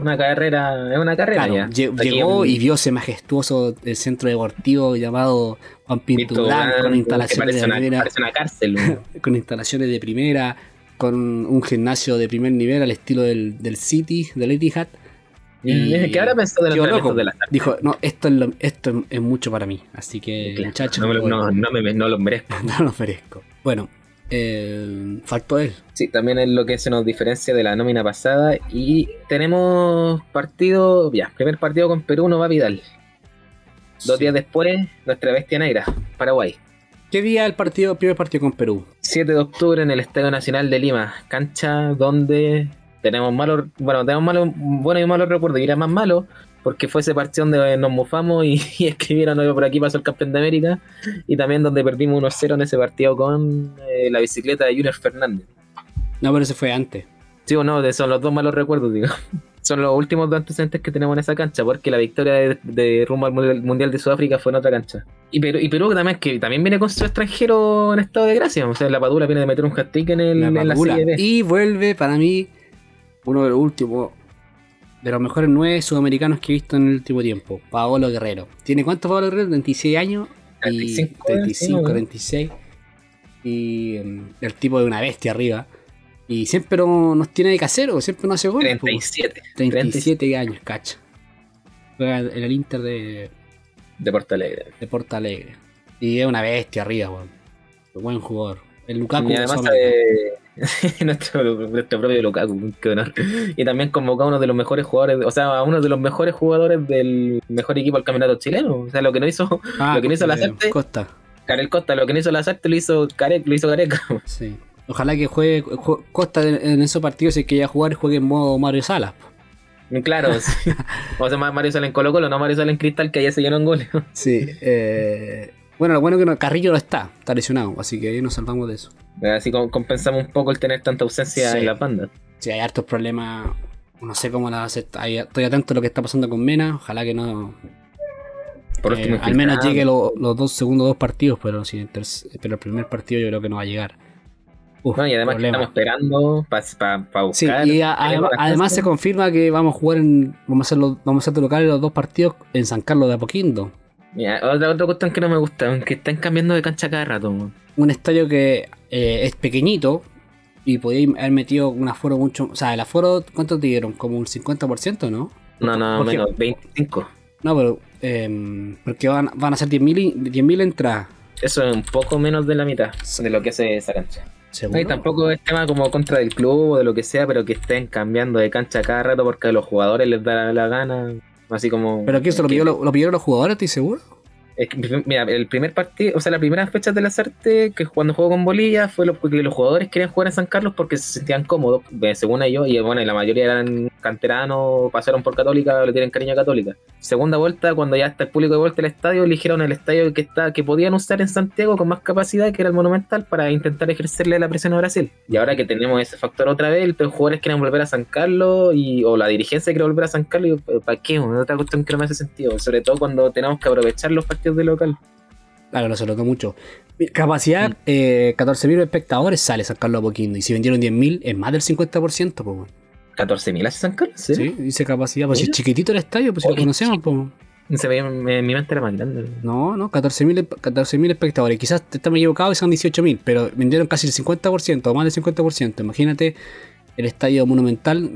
Una carrera, es una carrera Claro, ya. lle- llegó en- y vio ese majestuoso eh, centro deportivo llamado Juan Pinto con instalaciones de una, primera, una cárcel. con instalaciones de primera, con un gimnasio de primer nivel al estilo del, del City, del Etihad. ¿Qué habrá pensado de loco. de la Dijo, no, esto es, lo- esto es- mucho para mí. Así que, Claro, muchachos, no, lo- no, no me, no los merezco. no lo merezco. Bueno, eh, faltó él. Sí, también es lo que se nos diferencia de la nómina pasada. Y tenemos partido, ya, primer partido con Perú no va Vidal. Dos Sí. días después, nuestra bestia negra, Paraguay. ¿Qué día el partido, primer partido con Perú? 7 de octubre en el Estadio Nacional de Lima, cancha donde tenemos malos, bueno, tenemos malos, buenos y malos recuerdos, y era más malo porque fue ese partido donde nos mufamos y, y escribieron "Oye, por aquí pasó el campeón de América y también donde perdimos 1-0 en ese partido con eh, la bicicleta de Junior Fernández. No, pero ese fue antes. Sí o no, son los dos malos recuerdos, digo. Son los últimos dos antecedentes que tenemos en esa cancha, porque la victoria de, de rumbo al Mundial- de Sudáfrica fue en otra cancha. Y Perú, y Perú también, que también viene con su extranjero en estado de gracia. O sea, la Padula viene de meter un hat-trick en, el, La en la. Y vuelve para mí uno de los últimos, de los mejores nueve sudamericanos que he visto en el último tiempo, Paolo Guerrero. ¿Tiene cuántos Paolo Guerrero? 36 años. Y 35, 35, sí, ¿no? 36. Y mm, el tipo de una bestia arriba. Y siempre no- nos tiene de casero, siempre no hace goles. po. 37. 37 años, cacha. Juega en el Inter de, De Porto Alegre. de Porto Alegre. Y es una bestia arriba, weón. Buen jugador. El Lukaku Y además eh, nuestro, nuestro propio Lukaku, qué honor. Y también convocó a uno de los mejores jugadores, o sea, a uno de los mejores jugadores del mejor equipo del campeonato chileno. O sea, lo que no hizo Ah, lo que no hizo la Sarte- Costa. Karel Costa, lo que no hizo Lazarte lo hizo Careca, lo hizo Careca. Sí. Ojalá que juegue ju- Costa en, esos partidos si es que ya jugar juegue en modo Mario Salas. po. Claro, sí. o sea, Mario sale en Colo Colo, no Mario sale en Cristal, que allá se llenó en goles. Sí. eh, bueno, lo bueno es que Carrillo no está, está lesionado, así que ahí nos salvamos de eso. Así compensamos un poco el tener tanta ausencia Sí. en la banda. Si hay hartos problemas, no sé cómo la hace. ahí Estoy atento a lo que está pasando con Mena. Ojalá que no. Por último, al menos infiltrado. llegue lo- los dos segundos dos partidos, pero, si el pero el primer partido yo creo que no va a llegar. Uf, No, y además que estamos esperando para Sí, buscar. y a- además, además se confirma que vamos a jugar en. Vamos a hacer los, vamos a hacer de locales los dos partidos en San Carlos de Apoquindo. Mira, otra, otra cuestión que no me gusta, que están cambiando de cancha cada rato. Un estadio que eh, es pequeñito y podía haber metido un aforo mucho. O sea, el aforo, ¿cuánto te dieron? Como un 50%, ¿no? No, no, Porque- menos, 25. No, pero. eh, porque van, van a ser 10.000 y- 10.000 entradas. Eso es un poco menos de la mitad de lo que hace esa cancha. ¿Seguro? Y tampoco es tema como contra del club o de lo que sea, pero que estén cambiando de cancha cada rato porque a los jugadores les da la gana. Así como. ¿Pero quién se lo que- pidió, lo, lo pidieron los jugadores, estoy seguro? Que, mira, el primer partido, o sea, la primera fecha de las artes que cuando jugó con Bolivia fue lo, porque los jugadores querían jugar en San Carlos porque se sentían cómodos, eh, según ellos, y bueno, y la mayoría eran canteranos, pasaron por Católica, le tienen cariño Católica. Segunda vuelta, cuando ya está el público de vuelta al estadio, eligieron el estadio que está que podían usar en Santiago con más capacidad, que era el Monumental, para intentar ejercerle la presión a Brasil. Y ahora que tenemos ese factor otra vez, los jugadores quieren volver a San Carlos, y, o la dirigencia quiere volver a San Carlos, y, ¿para qué? Otra cuestión que no me hace sentido, sobre todo cuando tenemos que aprovechar los partidos de local. Claro, no se notó mucho. Capacidad, eh, 14.000 espectadores sale San Carlos Apoquindo. Y si vendieron 10.000, es más del 50%, pues. bueno. 14.000 hace San Carlos, ¿sí? Sí, dice capacidad. Pues si es chiquitito el estadio, pues si lo conocemos, pues. Se veía, me- mi mente era más grande. No, no, 14.000 14.000 espectadores. Quizás estamos equivocados y son 18.000, pero vendieron casi el 50% o más del 50%. Imagínate, el estadio monumental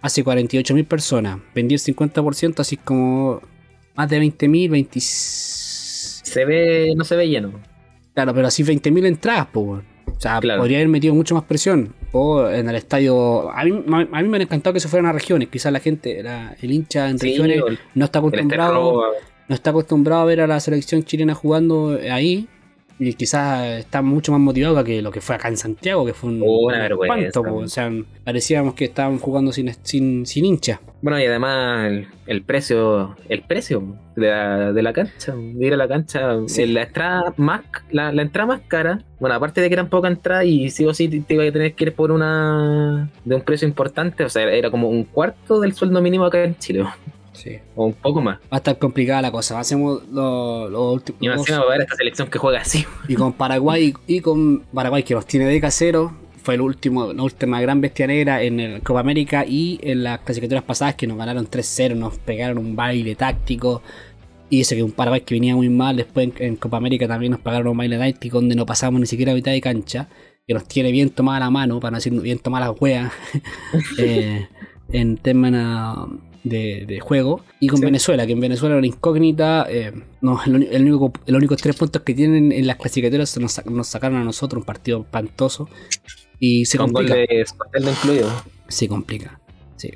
hace 48.000 personas. Vendió el 50%, así como más de 20.000, 20... Se ve, no se ve lleno. Claro, pero así 20.000 entradas, pues. O sea, Claro. podría haber metido mucho más presión. O en el estadio. A mí, a mí me han encantado que se fueran a regiones. Quizás la gente, la- el hincha en Sí, regiones, el- no está acostumbrado. No está acostumbrado a ver a la selección chilena jugando ahí. Y quizás está mucho más motivado que lo que fue acá en Santiago, que fue un, Oh, una vergüenza. O sea, parecíamos que estaban jugando sin, sin, sin hincha. Bueno, y además el, el precio, el precio de la, de la cancha, de ir a la cancha, Sí. la entrada más, la, la entrada más cara, bueno, aparte de que eran poca entrada y sí o sí te, te iba a tener que ir por una de un precio importante, o sea, era como un cuarto del sueldo mínimo acá en Chile, Sí. o un poco más. Va a estar complicada la cosa. Hacemos los últimos. Y más va a ver esta selección que juega así. Y con Paraguay y con Paraguay que los tiene de casero. Fue el último, la última gran bestia negra en el Copa América y en las clasificatorias pasadas que nos ganaron 3-0, nos pegaron un baile táctico. Y eso que un Paraguay que venía muy mal, después en, en Copa América también nos pagaron un baile táctico donde no pasamos ni siquiera a mitad de cancha, que nos tiene bien tomada la mano, para no decir bien tomada la wea, eh, en temas de, de juego. Y con Sí. Venezuela, que en Venezuela era una incógnita. eh, no, el, el único, el único tres puntos que tienen en las clasificatorias se nos, nos sacaron a nosotros, un partido espantoso. Y se con gol complica. de Soteldo incluido. Se complica. Sí.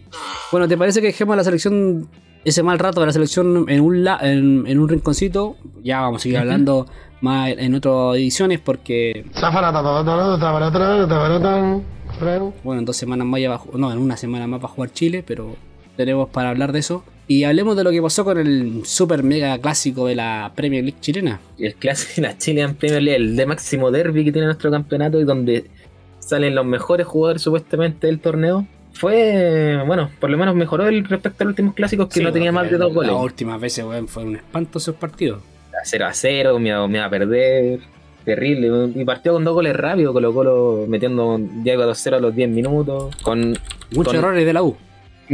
Bueno, ¿te parece que dejemos la selección, ese mal rato de la selección en un, la- en, en un rinconcito? Ya vamos a seguir hablando más en otras ediciones porque, bueno, en dos semanas más ya va no, en una semana más va a jugar Chile, pero tenemos para hablar de eso. Y hablemos de lo que pasó con el super mega clásico de la Premier League chilena. El clásico, la Chilean Premier League, el de máximo derby que tiene nuestro campeonato y donde salen los mejores jugadores supuestamente del torneo. Fue, bueno, por lo menos mejoró el respecto a los últimos clásicos que Sí, no tenía más de dos goles. Las últimas veces, weón, fue un espanto esos partidos. A 0 a 0, me iba, me iba a perder. Terrible. Y partió con dos goles rápido, Colo Colo metiendo iba 2-0 a los 10 minutos. Con, Muchos Con- errores de la U.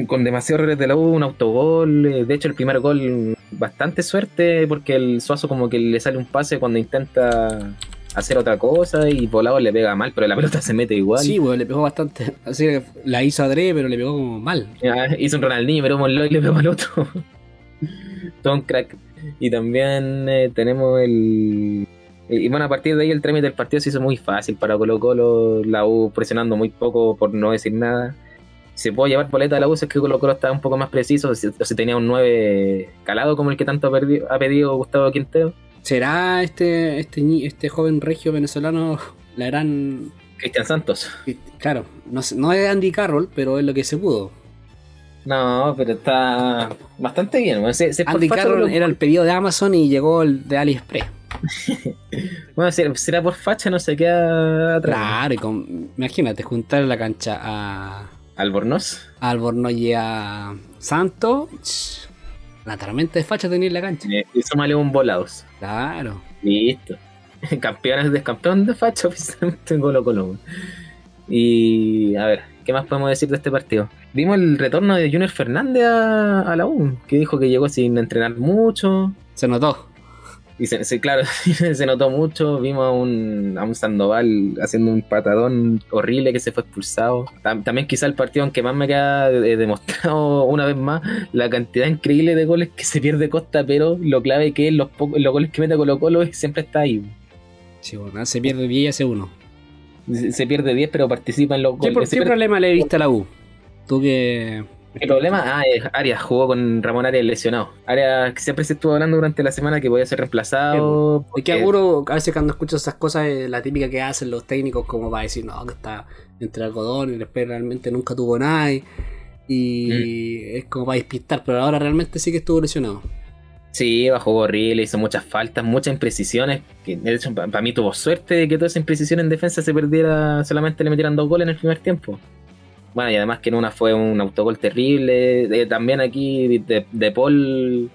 con demasiados errores de la U, un autogol. eh, De hecho, el primer gol, bastante suerte, porque el Suazo como que le sale un pase cuando intenta hacer otra cosa y volado le pega mal, pero la pelota se mete igual. Sí, weón, le pegó bastante. Así que la hizo adrede, pero le pegó como mal. Hizo un Ronaldinho, pero un y le pegó al otro. Todo un crack. Y también eh, tenemos el. Y bueno, a partir de ahí el trámite del partido se hizo muy fácil para Colo Colo, la U presionando muy poco por no decir nada. Se puede llevar boleta a la U si es que Colo Colo estaba un poco más preciso, si, o si tenía un 9 calado como el que tanto ha, pedido Gustavo Quintero. ¿Será este, este, este joven regio venezolano la gran... Cristian Santos. Claro, no, es Andy Carroll, pero es lo que se pudo. No, pero está bastante bien. Bueno, si- si Andy Carroll era el pedido de Amazon y llegó el de AliExpress. bueno, si será por facha, no se queda atrás. Claro, con, imagínate juntar en la cancha a, Albornoz. Albornoz y a Santo. ch, La tormenta de facha tenía en la cancha. Eh, Y súmale un volados. Claro. Listo. Campeones de campeón de facha oficialmente en Colo Colo. Y a ver, ¿qué más podemos decir de este partido? Vimos el retorno de Junior Fernández a, a la U, que dijo que llegó sin entrenar mucho. Se notó. Y se, se- claro, se notó mucho. Vimos a un, a un Sandoval haciendo un patadón horrible que se fue expulsado. Tam- también, quizá el partido en que más me queda eh, demostrado una vez más la cantidad increíble de goles que se pierde Costa, pero lo clave que es los, los goles que mete Colo Colo siempre está ahí. Sí, bueno, se pierde 10 y hace uno. Se se pierde 10, pero participa en los ¿Qué, goles. qué problema le viste a la U? Tú que. ¿Qué problema? Ah, es Arias jugó con Ramón Arias lesionado. Arias que siempre se estuvo hablando durante la semana que podía ser reemplazado. Es que porque- seguro, a veces cuando escucho esas cosas, la típica que hacen los técnicos, como para decir, no, que está entre algodón y después realmente nunca tuvo nada. Y, y es como para despistar, pero ahora realmente sí que estuvo lesionado. Sí, jugó horrible, hizo muchas faltas, muchas imprecisiones. Que de hecho, para mí tuvo suerte de que toda esa imprecisión en defensa se perdiera, solamente le metieran dos goles en el primer tiempo. Bueno, y además que en una fue un autogol terrible. De- también aquí de, de Paul,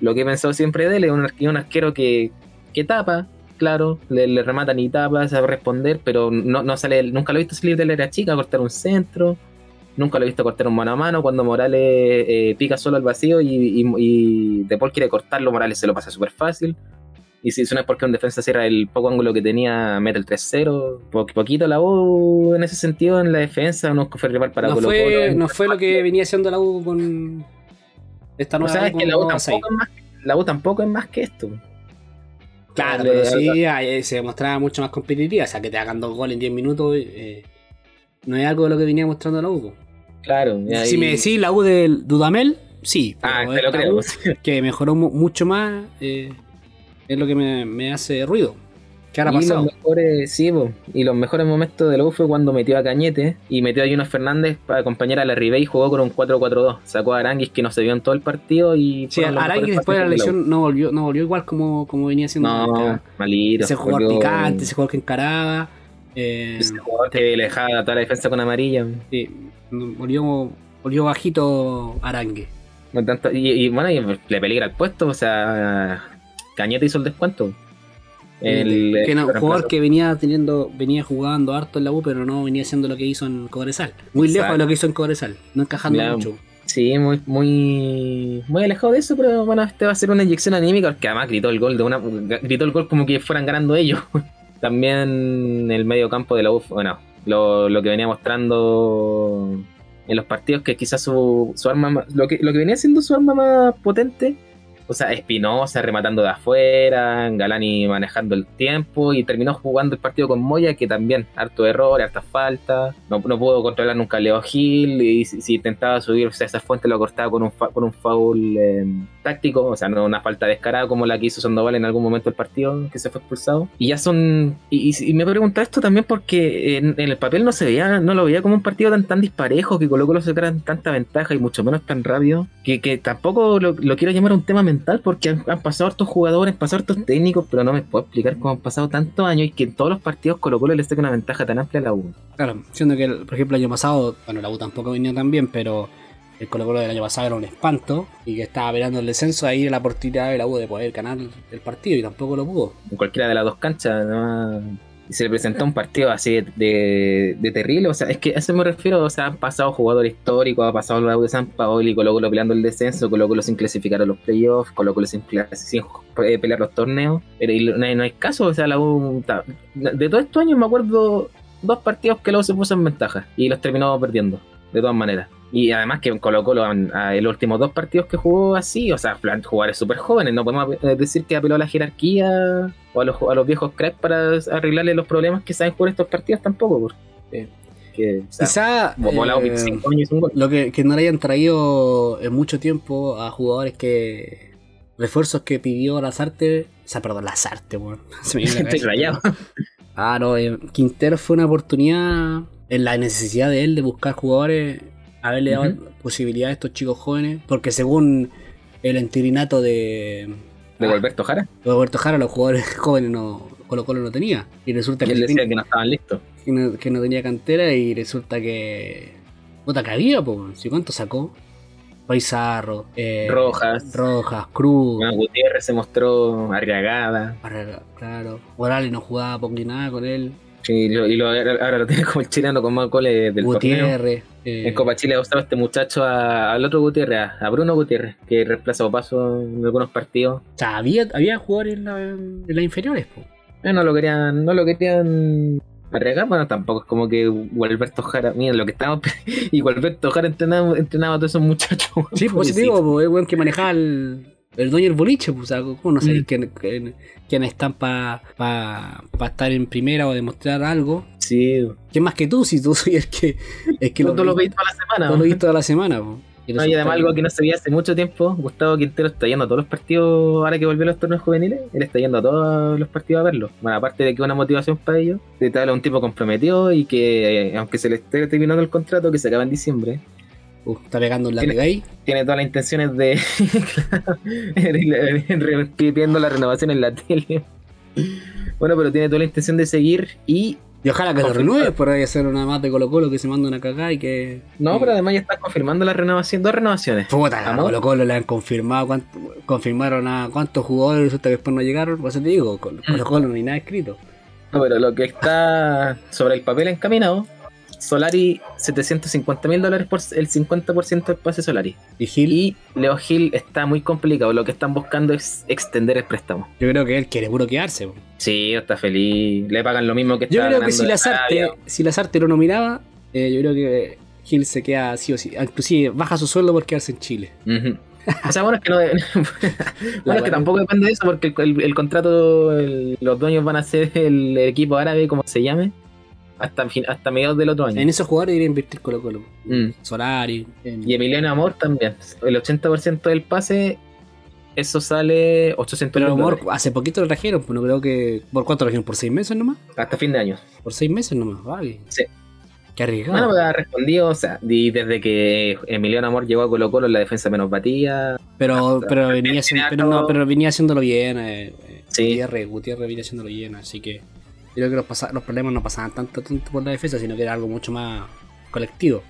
lo que he pensado siempre de él, es un, un arquero que, que tapa, claro, le, le rematan y tapa, sabe responder, pero no, no sale, nunca lo he visto salir de la área chica, cortar un centro. Nunca lo he visto cortar un mano a mano. Cuando Morales eh, pica solo al vacío y, y, y De Paul quiere cortarlo, Morales se lo pasa súper fácil. Y si es porque un defensa cierra el poco ángulo que tenía, mete el 3-0. Po- poquito la U en ese sentido en la defensa, no fue rival para no, Colo fue, Colo. no fue lo que venía haciendo la U con esta O nueva sea, U es que la U, tampoco es más, la U tampoco es más que esto. Claro, pero sí eh, se demostraba mucho más competitiva. O sea, que te hagan dos goles en 10 minutos eh, no es algo de lo que venía mostrando la U. Claro. Si me decís la U del Dudamel, sí. Ah, te lo creo. U, que mejoró mu- mucho más, eh, es lo que me, me hace ruido. ¿Qué habrá y pasado? los mejores, sí, po, y los mejores momentos de la U fue cuando metió a Cañete y metió a Jonas Fernández para acompañar a la Ribey y jugó con un 4-4-2. Sacó a Aranguis que no se vio en todo el partido y. Sí, fueron los Arangui mejores después de la lesión no volvió, no volvió igual como, como venía haciendo. No, malito. ese jugador volvió- picante, ese jugador que encaraba. eh, ese jugador que le dejaba toda la defensa con amarilla. sí, volvió, volvió bajito. No tanto- y, y bueno, y le peligra el puesto, o sea, Cañete hizo el descuento. El, que no, el jugador reemplazo- que venía teniendo, venía jugando harto en la U, pero no venía haciendo lo que hizo en Cobresal. Muy lejos Exacto. de lo que hizo en Cobresal, no encajando mucho. Sí, muy, muy, muy alejado de eso, pero bueno, este va a ser una inyección anímica, porque además gritó el gol de una, gritó el gol como que fueran ganando ellos. También el medio campo de la U, bueno, lo, lo que venía mostrando en los partidos, que quizás su, su arma, más- lo que, lo que venía siendo su arma más potente, o sea, Espinosa rematando de afuera, Galani manejando el tiempo y terminó jugando el partido con Moya, que también, harto error, harta falta, no, no pudo controlar nunca Leo Gil y si, intentaba subir o sea, esa fuente lo cortaba con un, fa- con un foul eh, táctico, o sea, no una falta descarada como la que hizo Sandoval en algún momento del partido, que se fue expulsado. Y ya son, y, y- y me pregunto esto también porque en, el papel no se veía, no lo veía como un partido tan, tan disparejo, que Colo Colo sacaran tanta ventaja y mucho menos tan rápido, que, que tampoco lo, lo quiero llamar un tema mental porque han, han pasado hartos jugadores, han pasado hartos técnicos, pero no me puedo explicar cómo han pasado tantos años y que en todos los partidos Colo Colo le saca una ventaja tan amplia a la U. Claro, siendo que, por ejemplo, el año pasado, bueno, la U tampoco venía tan bien, pero el Colo Colo del año pasado era un espanto y que estaba peleando el descenso, ahí era la oportunidad de la U de poder ganar el partido y tampoco lo pudo. en cualquiera de las dos canchas, ¿no? Y se le presentó un partido así de, de- terrible, o sea, es que a eso me refiero, o sea, han pasado jugadores históricos, ha pasado U de San Paolo y Colo Colo peleando el descenso, Colo Colo sin clasificar a los playoffs, Colo Colo sin, sin eh, pelear los torneos, pero y no, hay, no hay caso, o sea, la U, de todos estos años me acuerdo dos partidos que U se puso en ventaja y los terminó perdiendo, de todas maneras. Y además que en Colo Colo, en, a- en los últimos dos partidos que jugó así, o sea, jugadores súper jóvenes, no podemos eh, decir que apeló a la jerarquía o a los, a los viejos cracks para arreglarle los problemas que saben jugar estos partidos tampoco, porque que, o sea, Quizá volado eh, 25 años es un gol. lo que, que no le hayan traído en mucho tiempo a jugadores que. refuerzos que pidió Lazarte. O sea, perdón, Lazarte, weón. Se me viene a la Estoy rayado. Ah, no, eh, Quintero fue una oportunidad en la necesidad de él de buscar jugadores, haberle dado Ujú. posibilidad a estos chicos jóvenes, porque según el entirinato de, De ah, Alberto Jara. de Roberto Jara, los jugadores jóvenes no, Colo Colo no tenía. Y resulta Y que, él decía ten- que no estaban listos. que no, que no tenía cantera y resulta que... Puta que había, po. ¿Sí cuánto sacó? Paisarro, eh, Rojas. Rojas, Cruz, Bueno, Gutiérrez se mostró arriagada. Claro. Morales no jugaba ni nada con él. Y, lo, y lo- ahora lo tiene como el chileno con más goles del. Gutiérrez. eh, En Copa Chile ha usado este muchacho a- al otro Gutiérrez, a- a Bruno Gutiérrez, que reemplaza a Paso en algunos partidos. o sea, había, había jugadores en, la- en las inferiores, po. Eh, no lo querían, no lo querían arriesgar, bueno, tampoco es como que Gualberto Jara, miren lo que estamos y Gualberto Jara entrenaba, entrenaba a todos esos muchachos. Sí, pues te digo, po, el weón que manejaba el, el dueño del boliche, pues, ¿cómo no sabéis Mm. quién, quién- quiénes están para pa, pa estar en primera o demostrar algo? Sí, ¿Quién más que tú? Si tú soy el que, el que todo lo vi- veis toda la semana. todo lo ¿no? vi toda la semana. Y No, y además algo que- no se veía hace mucho tiempo, Gustavo Quintero está yendo a todos los partidos, ahora que volvió a los torneos juveniles, él está yendo a todos los partidos a verlo. Bueno, aparte de que es una motivación para ellos, de tal un tipo comprometido y que, eh, aunque se le esté terminando el contrato, que se acaba en diciembre, Uh, está pegando en la pega ahí. tiene todas las intenciones de pidiendo la renovación en la tele. Bueno, pero tiene toda la intención de seguir y Y ojalá que lo renueve, por ahí hacer una más de Colo Colo que se manda una cagada y que. no, pero además ya está confirmando la renovación, dos renovaciones. Puta, a ¿Amor? Colo Colo le han confirmado cuánto- confirmaron a cuántos jugadores resulta que después no llegaron. Por eso te digo, Colo Colo, Colo no hay nada escrito. No, pero lo que está sobre el papel encaminado, Solari 750 mil dólares por el 50% del pase Solari. Y Gil, Y Leo Gil está muy complicado, lo que están buscando es extender el préstamo. yo creo que él quiere puro quedarse. Sí, está feliz, le pagan lo mismo que Yo está creo que si Lazarte, si Lazarte lo nominaba, eh, yo creo que Gil se queda sí o sí. Inclusive baja su sueldo por quedarse en Chile. O sea, bueno, es que, no bueno, es que tampoco depende de eso, porque el, el- el contrato, el- los dueños van a ser el, equipo árabe, como se llame, hasta, hasta mediados del otro año. En esos jugadores debería invertir Colo Colo. Mm. Solari. en- Y Emiliano Amor también. El 80% del pase, eso sale 800 Pero amor, hace poquito lo trajeron, pues no creo que. ¿Por cuánto lo trajeron? ¿Por seis meses nomás? hasta fin de año. Por seis meses nomás, vale. Sí. Qué arriesgado. Bueno, pues ha respondido, o sea, y desde que Emiliano Amor llegó a Colo Colo, la defensa menos batía. pero, pero venía haciendo, pero, no, pero venía haciéndolo bien. Eh, eh, Sí. Gutiérrez, Gutiérrez venía haciéndolo bien, así que. Yo creo que los, los problemas no pasaban tanto, tanto por la defensa, sino que era algo mucho más colectivo.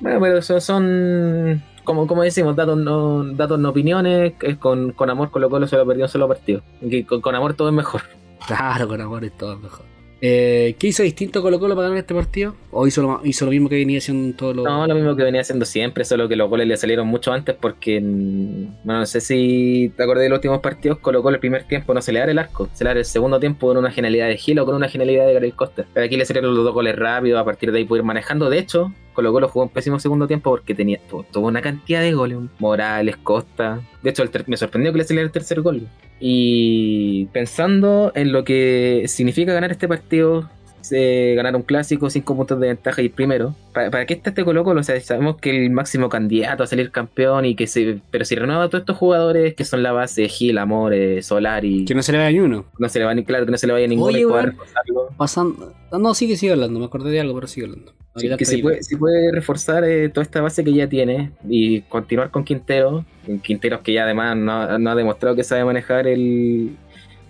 Bueno, pero eso son, como, como decimos, datos no, datos no opiniones. que con, con Amor Colo Colo solo perdió un solo partido. Que con, con Amor todo es mejor. Claro, con amor y todo es mejor. Eh, ¿Qué hizo distinto Colo Colo para ganar este partido? ¿O hizo lo, mismo que venía haciendo en todos los.? No, lo mismo que venía haciendo siempre, solo que los goles le salieron mucho antes porque, mm, bueno, no sé si te acordás de los últimos partidos, Colo Colo el primer tiempo no se le da el arco, se le da el segundo tiempo con una genialidad de Gil o con una genialidad de Gabriel Costa. Pero aquí le salieron los dos goles rápido, a partir de ahí pudo ir manejando. De hecho, Colo Colo jugó un pésimo segundo tiempo porque tenía tu- tuvo una cantidad de goles, Morales, Costa. De hecho, el me sorprendió que le saliera el tercer gol. Y pensando en lo que significa ganar este partido, eh, ganar un clásico, 5 puntos de ventaja y primero. ¿Para, para qué está este Colo Colo? O sea, sabemos que el máximo candidato a salir campeón y que se. Pero si renueva a todos estos jugadores que son la base, Gil, Amor, eh, Solari, Que no se le vea ni uno. no se le va ni claro que no se le vaya ninguno Oye, reforzarlo. Pasando. no, No, sigue, sigue hablando. Me acordé de algo, pero sigue hablando. Sí, que si puede, reforzar eh, toda esta base que ya tiene y continuar con Quintero, Quinteros que ya además no, no ha demostrado que sabe manejar el,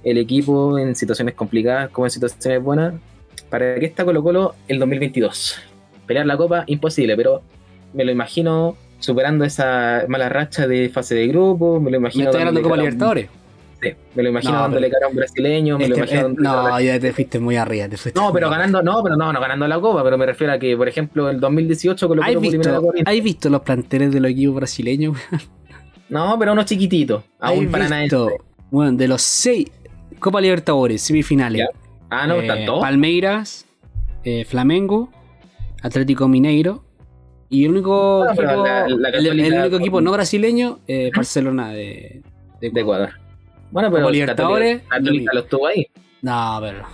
el equipo en situaciones complicadas como en situaciones buenas. ¿Para qué está Colo Colo el 2022? Pelear la copa, imposible, pero me lo imagino superando esa mala racha de fase de grupo, me lo Me imagino... está ganando Copa un- Me lo imagino No, dándole cara a un brasileño, me lo Este- imagino... eh, no, ya te fuiste muy arriba. Te fuiste no, pero ganando, no, pero no, no ganando la copa, pero me refiero a que, por ejemplo, el 2018 Colo ¿Has visto. ¿Has visto los planteles de los equipos brasileños? No, pero uno chiquitito, aún ¿Has para nada. visto? Bueno, de los seis Copa Libertadores, semifinales. Ya. Ah, no, eh, todos. Palmeiras, eh, Flamengo, Atlético Mineiro. Y el único, pero equipo, la- la el- único equipo no brasileño, eh, Barcelona de de Ecuador. Bueno, pero Libertadores, Católica, lo estuvo ahí. No, pero.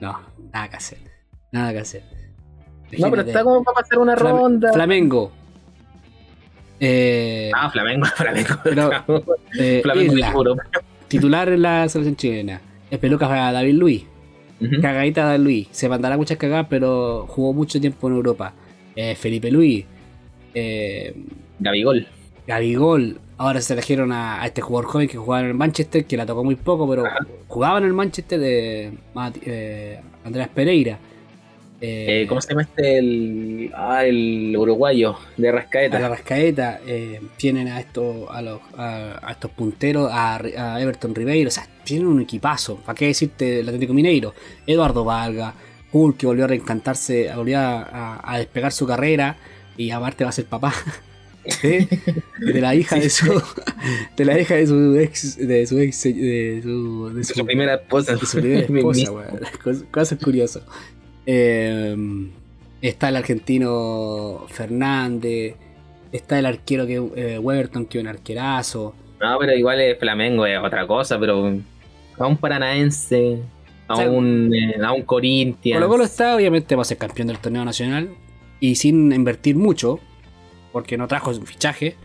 No, nada que hacer. Nada que hacer. No, pero está como para pasar una Flam- ronda. Flamengo. Eh, Ah, Flamengo, Flamengo. Pero- eh, Flamengo Isla, titular en la selección chilena. Es pelucas a David Luis. Ujú. Cagadita de Luis. Se mandará muchas cagadas, pero jugó mucho tiempo en Europa. Eh, Felipe Luis. Gabigol. Gabigol. Ahora se trajeron a, a este jugador joven que jugaba en el Manchester, que la tocó muy poco, pero jugaba en el Manchester de eh, Andreas Pereira. Eh, Eh, ¿Cómo se llama este? El, ah, el uruguayo de a la Rascaeta. Rascaeta, eh, tienen a estos, a, los, a, a estos punteros, a, Everton Ribeiro, o sea, tienen un equipazo. ¿Para qué decirte el Atlético Mineiro? Eduardo Valga, Hulk que volvió a reencantarse, volvió a, a- a despegar su carrera y aparte va a ser papá. ¿eh? De la hija de su de la hija de su ex de su ex de su, de Su primera esposa. de su primera esposa, weón. Cos- Cosas curiosas. Eh, está el argentino Fernández. Está el arquero que eh, Weberton, que es un arquerazo. No, pero igual es Flamengo, es otra cosa, pero a un paranaense, a O sea, un, eh, a un Corinthians. Colo Colo está, obviamente, va a ser campeón del torneo nacional. Y sin invertir mucho, porque no trajo un fichaje.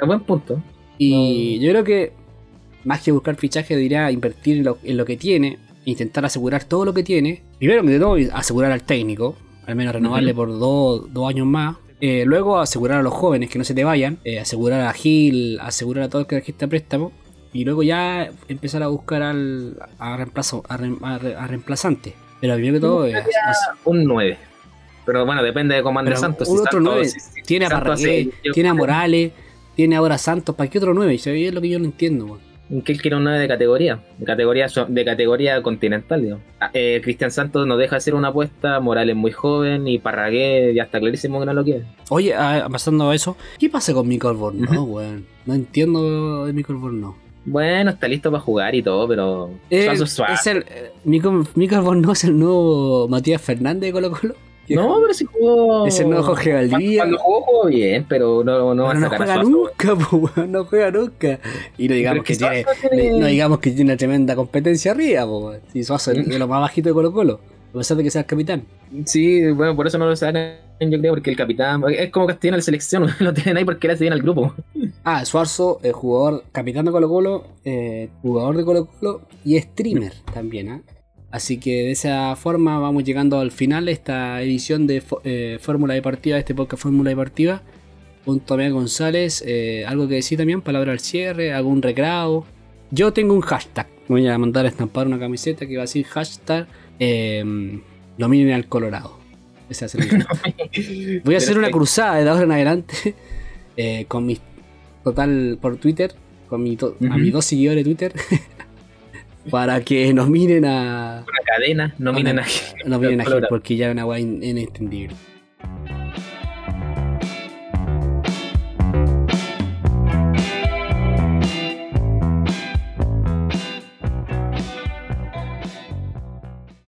A buen punto. Y yo creo que más que buscar fichaje, diría invertir en lo, en lo que tiene, intentar asegurar todo lo que tiene. Primero que todo, asegurar al técnico, al menos renovarle por dos, dos años más. Eh, luego asegurar a los jóvenes que no se te vayan, eh, asegurar a Gil, asegurar a todo el que a préstamo. Y luego ya empezar a buscar al, a, reemplazo, a, rem- a re- a reemplazante. Pero primero que todo, es- es- Un 9. Pero bueno, depende de cómo ande Santos. un Si otro Santos- 9 si- si tiene a Parragué, hace- tiene a Morales, tiene ahora a Santos. ¿Para qué otro 9? Eso es lo que yo no entiendo. weón. que él quiere un 9 de categoría, de categoría, de categoría continental, digo. Ah, eh, Cristian Santos nos deja hacer una apuesta, Morales muy joven y Parragué ya está clarísimo que no lo quiere. Oye, ah, pasando a eso, ¿qué pasa con Michael Borno, Ujú. weón? No entiendo de Michael Borno. Bueno, está listo para jugar y todo, pero Eh, es suave. es el, eh, Michael, Michael Borno es el nuevo Matías Fernández de Colo Colo. No, pero si jugó. Es el nuevo Jorge Valdivia. Cuando, jugó, jugó bien, pero no, no va Pero a no sacar a juega nunca, po, weón, no juega nunca. Y no digamos que tiene, no digamos que tiene una tremenda competencia arriba, po. Si Suazo es de lo más bajito de Colo Colo, a pesar de que sea el capitán. Sí, bueno, por eso no lo sacan, yo creo, porque el capitán. Es como Castellano en la selección, lo tienen ahí porque le hace bien al grupo. Ah, Suarzo, eh, jugador, capitán de Colo Colo, eh, jugador de Colo Colo y streamer también, ¿ah? Así que de esa forma vamos llegando al final de esta edición de eh, Fórmula Deportiva, este podcast Fórmula Deportiva. Junto a Miguel González, eh, algo que decir también, palabra al cierre, algún recreo. Yo tengo un hashtag, voy a mandar a estampar una camiseta que va a decir hashtag eh, nominen al Colorado. Ese va a ser el- Voy a hacer una cruzada de ahora en adelante eh, con mis total por Twitter, con mi to- a Ujú. mis dos seguidores de Twitter, para que nos miren a. Una cadena, no miren a Nos miren a porque ya es una weá in- inentendible.